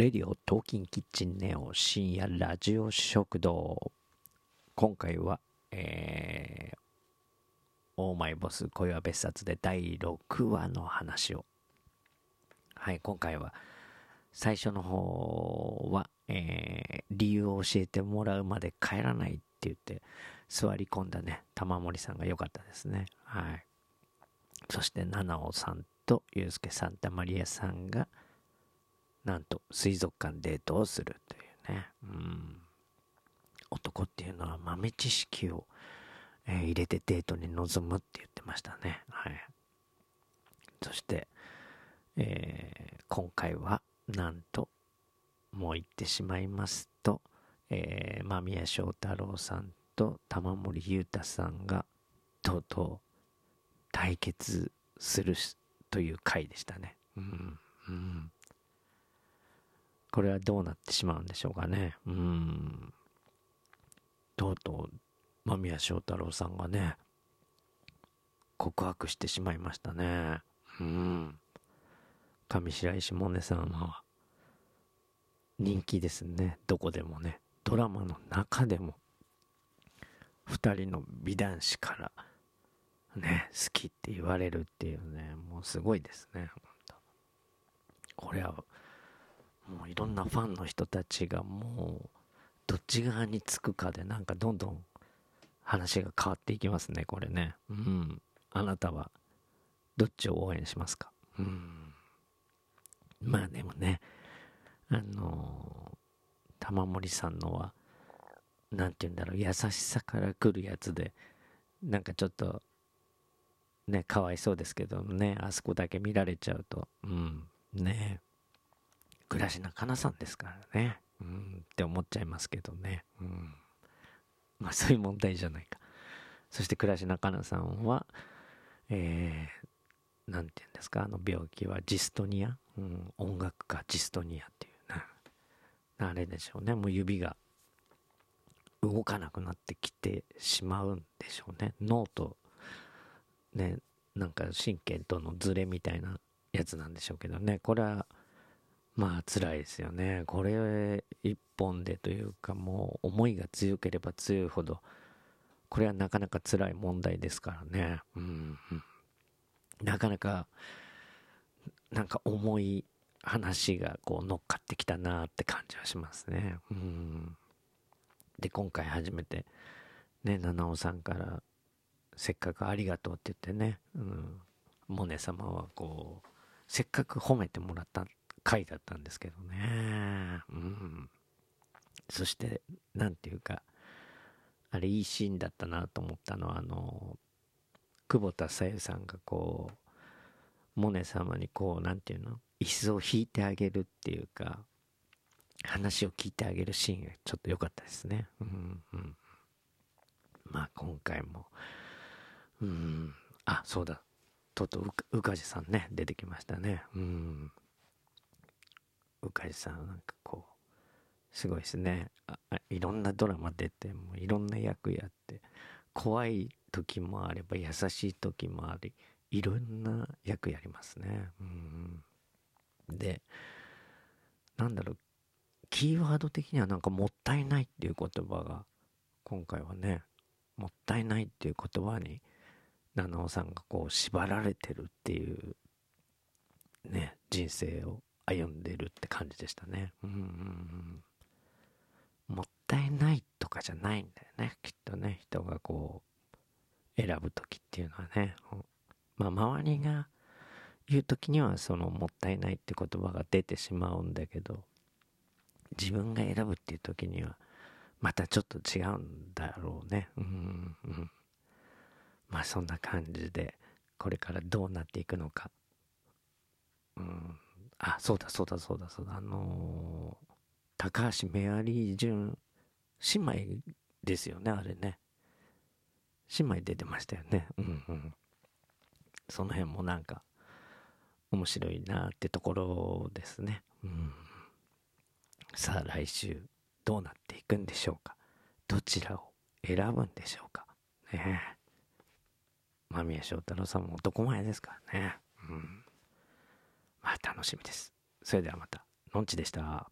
レディオトーキンキッチンネオ深夜ラジオ食堂。今回はえー、オーマイボス恋は別冊で第6話の話を。はい今回は最初の方は、えー、理由を教えてもらうまで帰らないって言って座り込んだね玉森さんが良かったですね。はい。そして七尾さんとユうスケ・サンタマリアさんがなんと水族館デートをするというね、うん、男っていうのは豆知識を、えー、入れてデートに臨むって言ってましたね。はい。そして、えー、今回はなんともう言ってしまいますと、えー、間宮祥太朗さんと玉森裕太さんがとうとう対決するという回でしたね。うん、うんこれはどうなってしまうんでしょうかね。うん。とうとう、間宮祥太朗さんがね、告白してしまいましたね。うん。上白石萌音さんは、人気ですね。どこでもね。ドラマの中でも、二人の美男子から、ね、好きって言われるっていうね、もうすごいですね。これは、もういろんなファンの人たちがもうどっち側につくかでなんかどんどん話が変わっていきますねこれね。うん。あなたはどっちを応援しますか？うん。まあでもねあの玉森さんのは何て言うんだろう優しさから来るやつでなんかちょっとねかわいそうですけどねあそこだけ見られちゃうと。うん。ね。え倉科かなさんですからね。うん、って思っちゃいますけどね。うん。まあそういう問題じゃないか。そして倉科かなさんは、えー、なんて言うんですか、あの病気はジストニア、うん、音楽家ジストニアっていうな、あれでしょうね。もう指が動かなくなってきてしまうんでしょうね。脳と、ね、なんか神経とのズレみたいなやつなんでしょうけどね。これは、まあ辛いですよね。これ一本でというかもう思いが強ければ強いほど、これはなかなか辛い問題ですからね。うん、なかなか、なんか重い話がこう乗っかってきたなって感じはしますね。うん。で、今回初めて、ね、七尾さんから、せっかくありがとうって言ってね、うん、モネ様はこう、せっかく褒めてもらった回だったんですけどね。うん。そして、なんていうか、あれいいシーンだったなと思ったのは、あの、久保田さゆさんがこう、モネ様にこう、なんていうの？椅子を引いてあげるっていうか、話を聞いてあげるシーンがちょっと良かったですね。うんうん。まあ今回も、うん、あ、そうだ。とうとう、うかじさんね、出てきましたね。うん。うかじさんなんかこうすごいですね。いろんなドラマ出てもいろんな役やって怖い時もあれば優しい時もありいろんな役やりますね。うん。でなんだろうキーワード的にはなんかもったいないっていう言葉が今回はねもったいないっていう言葉に七尾さんがこう縛られてるっていうね人生を歩んでるって感じでしたね。うんうんうん、もったいないとかじゃないんだよね、きっとね、人がこう、選ぶ時っていうのはね。まあ、周りが言う時には、その、もったいないって言葉が出てしまうんだけど、自分が選ぶっていう時には、またちょっと違うんだろうね。うんうん。まあ、そんな感じで、これからどうなっていくのか。うんあ、そうだそうだそうだそうだ。あのー、高橋メアリー純姉妹ですよね、あれね。姉妹出てましたよね。うんうん。その辺もなんか、面白いなってところですね。うん。さあ来週どうなっていくんでしょうか。どちらを選ぶんでしょうか。ねえ。間宮祥太朗さんも男前ですからね。うん。まあ楽しみです。それではまた。のんちでした。